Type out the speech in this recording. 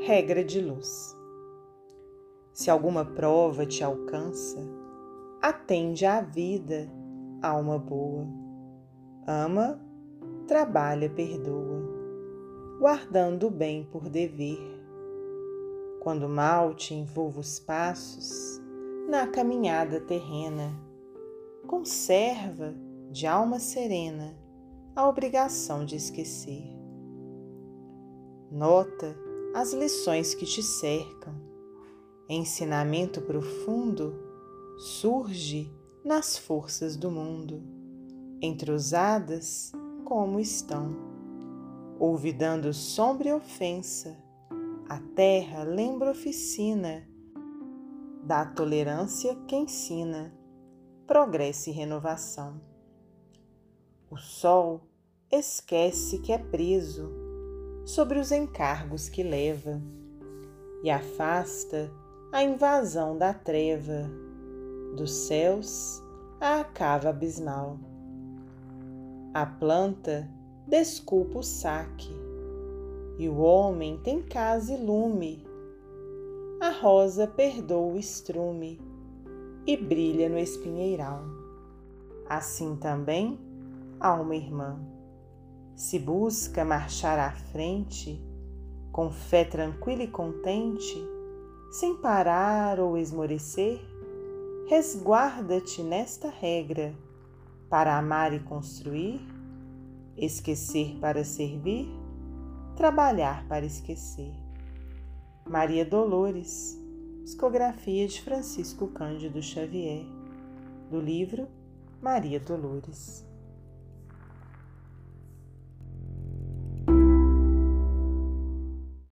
Regra de luz. Se alguma prova te alcança, atende à vida, alma boa. Ama, trabalha, perdoa, guardando o bem por dever. Quando mal te envolva os passos na caminhada terrena, conserva de alma serena a obrigação de esquecer. Nota as lições que te cercam. Ensinamento profundo surge nas forças do mundo, entrusadas como estão. Olvidando sombra e ofensa, a terra lembra oficina da tolerância que ensina progresso e renovação. O sol esquece que é preso sobre os encargos que leva e afasta a invasão da treva dos céus à cava abismal. A planta desculpa o saque e o homem tem casa e lume. A rosa perdoa o estrume e brilha no espinheiral. Assim também, alma irmã se busca marchar à frente, com fé tranquila e contente, sem parar ou esmorecer, resguarda-te nesta regra para amar e construir, esquecer para servir, trabalhar para esquecer. Maria Dolores, psicografia de Francisco Cândido Xavier, do livro Maria Dolores.